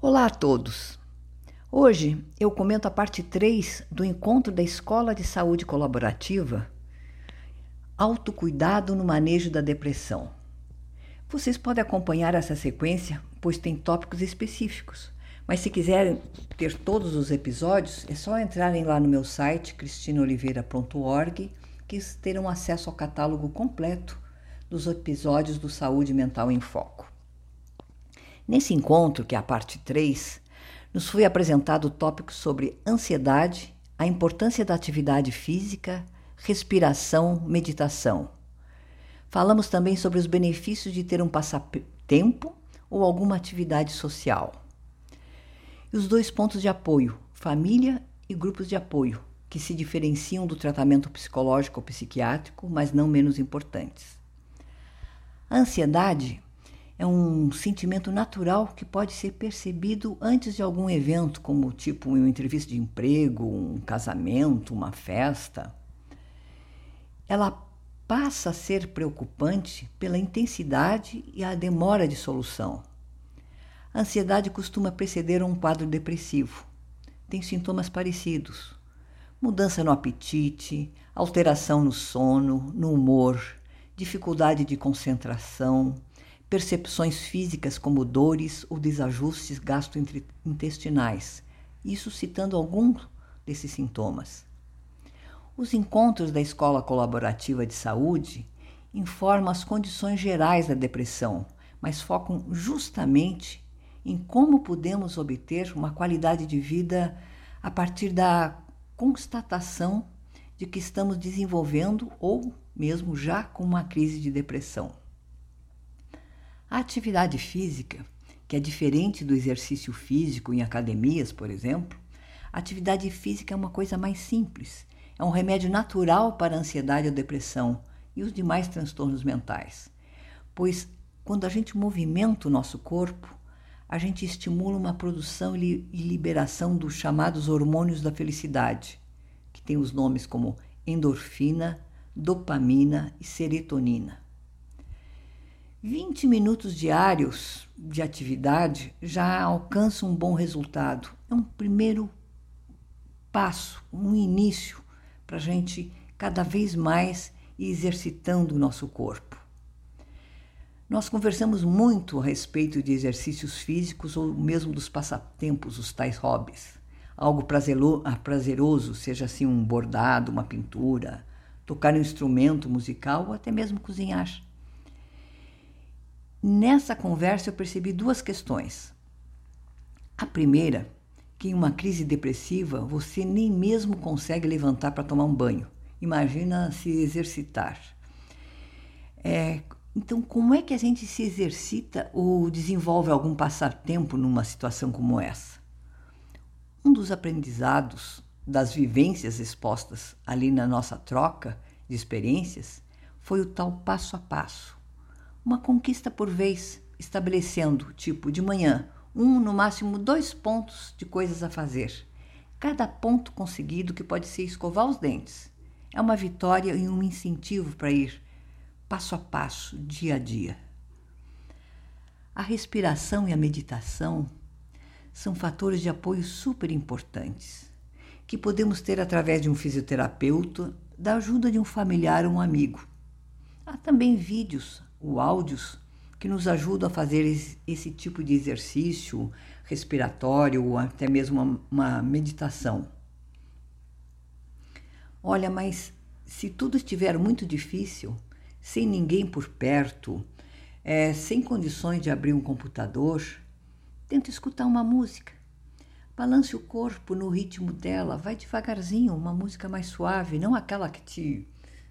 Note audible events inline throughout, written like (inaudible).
Olá a todos! Hoje eu comento a parte 3 do encontro da Escola de Saúde Colaborativa Autocuidado no Manejo da Depressão. Vocês podem acompanhar essa sequência, pois tem tópicos específicos. Mas se quiserem ter todos os episódios, é só entrarem lá no meu site cristinoliveira.org que terão acesso ao catálogo completo dos episódios do Saúde Mental em Foco. Nesse encontro, que é a parte 3, nos foi apresentado tópicos sobre ansiedade, a importância da atividade física, respiração, meditação. Falamos também sobre os benefícios de ter um passatempo ou alguma atividade social. E os dois pontos de apoio, família e grupos de apoio, que se diferenciam do tratamento psicológico ou psiquiátrico, mas não menos importantes. A ansiedade é um sentimento natural que pode ser percebido antes de algum evento, como tipo uma entrevista de emprego, um casamento, uma festa. Ela passa a ser preocupante pela intensidade e a demora de solução. A ansiedade costuma preceder um quadro depressivo. Tem sintomas parecidos: mudança no apetite, alteração no sono, no humor, dificuldade de concentração, percepções físicas como dores ou desajustes gastrointestinais, isso citando alguns desses sintomas. Os encontros da Escola Colaborativa de Saúde informam as condições gerais da depressão, mas focam justamente em como podemos obter uma qualidade de vida a partir da constatação de que estamos desenvolvendo ou mesmo já com uma crise de depressão. A atividade física, que é diferente do exercício físico em academias, por exemplo, a atividade física é uma coisa mais simples, é um remédio natural para a ansiedade ou depressão e os demais transtornos mentais, pois quando a gente movimenta o nosso corpo, a gente estimula uma produção e liberação dos chamados hormônios da felicidade, que tem os nomes como endorfina, dopamina e serotonina. 20 minutos diários de atividade já alcança um bom resultado. É um primeiro passo, um início para a gente cada vez mais ir exercitando o nosso corpo. Nós conversamos muito a respeito de exercícios físicos ou mesmo dos passatempos, os tais hobbies algo ah, prazeroso, seja assim um bordado, uma pintura, tocar um instrumento musical ou até mesmo cozinhar. Nessa conversa eu percebi duas questões. A primeira, que em uma crise depressiva você nem mesmo consegue levantar para tomar um banho. Imagina se exercitar. É, então, como é que a gente se exercita ou desenvolve algum passatempo numa situação como essa? Um dos aprendizados das vivências expostas ali na nossa troca de experiências foi o tal passo a passo. Uma conquista por vez, estabelecendo, tipo, de manhã, um, no máximo dois pontos de coisas a fazer. Cada ponto conseguido, que pode ser escovar os dentes, é uma vitória e um incentivo para ir passo a passo, dia a dia. A respiração e a meditação são fatores de apoio super importantes, que podemos ter através de um fisioterapeuta, da ajuda de um familiar ou um amigo. Há também vídeos ou áudios que nos ajudam a fazer esse, tipo de exercício respiratório ou até mesmo uma, uma meditação. Olha, mas se tudo estiver muito difícil, sem ninguém por perto, é, sem condições de abrir um computador, Tenta escutar uma música. Balance o corpo no ritmo dela, vai devagarzinho, uma música mais suave, não aquela que te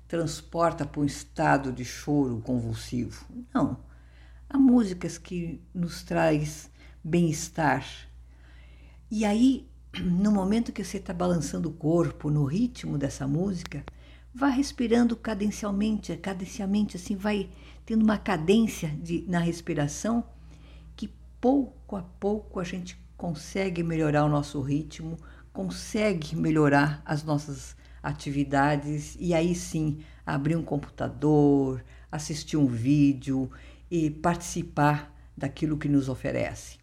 transporta para um estado de choro convulsivo. Não. Há músicas que nos traz bem-estar. E aí, (clears throat) no momento que você está balançando o corpo no ritmo dessa música, vá respirando cadencialmente, cadencialmente assim, vai tendo uma cadência de, na respiração pouco a pouco a gente consegue melhorar o nosso ritmo, consegue melhorar as nossas atividades e aí sim abrir um computador, assistir um vídeo e participar daquilo que nos oferece.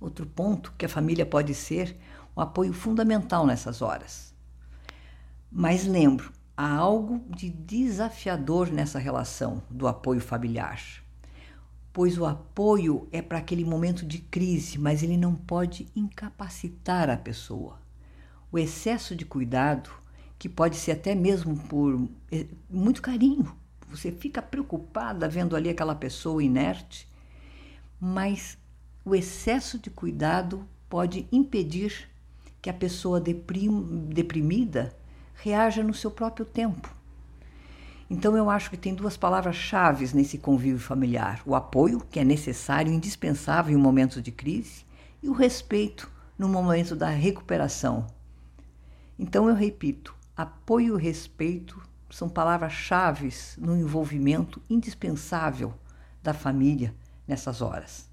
Outro ponto que a família pode ser um apoio fundamental nessas horas. Mas lembro, há algo de desafiador nessa relação do apoio familiar. Pois o apoio é para aquele momento de crise, mas ele não pode incapacitar a pessoa. O excesso de cuidado, que pode ser até mesmo por eh, muito carinho, você fica preocupada vendo ali aquela pessoa inerte, mas o excesso de cuidado pode impedir que a pessoa deprim, deprimida reaja no seu próprio tempo. Então eu acho que tem duas palavras-chave nesse convívio familiar: o apoio, que é necessário e indispensável em momentos de crise, e o respeito no momento da recuperação. Então eu repito: apoio e respeito são palavras-chave no envolvimento indispensável da família nessas horas.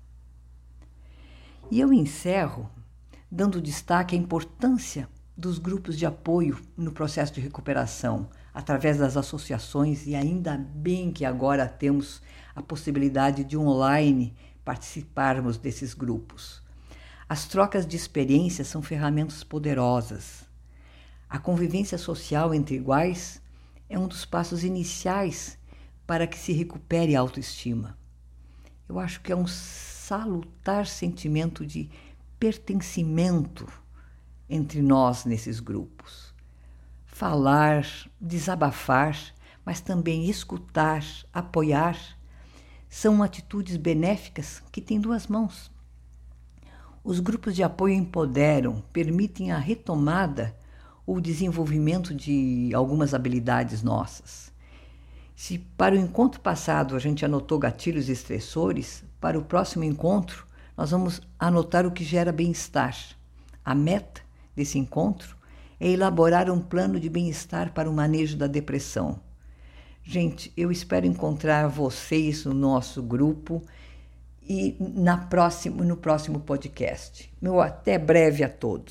E eu encerro dando destaque à importância dos grupos de apoio no processo de recuperação, através das associações, e ainda bem que agora temos a possibilidade de online participarmos desses grupos. As trocas de experiências são ferramentas poderosas. A convivência social entre iguais é um dos passos iniciais para que se recupere a autoestima. Eu acho que é um salutar sentimento de pertencimento entre nós nesses grupos. Falar, desabafar, mas também escutar, apoiar, são atitudes benéficas que têm duas mãos. Os grupos de apoio empoderam, permitem a retomada ou desenvolvimento de algumas habilidades nossas. Se para o encontro passado a gente anotou gatilhos estressores, para o próximo encontro nós vamos anotar o que gera bem-estar. A meta desse encontro é elaborar um plano de bem-estar para o manejo da depressão. Gente, eu espero encontrar vocês no nosso grupo e na próximo, no próximo podcast. Meu até breve a todos.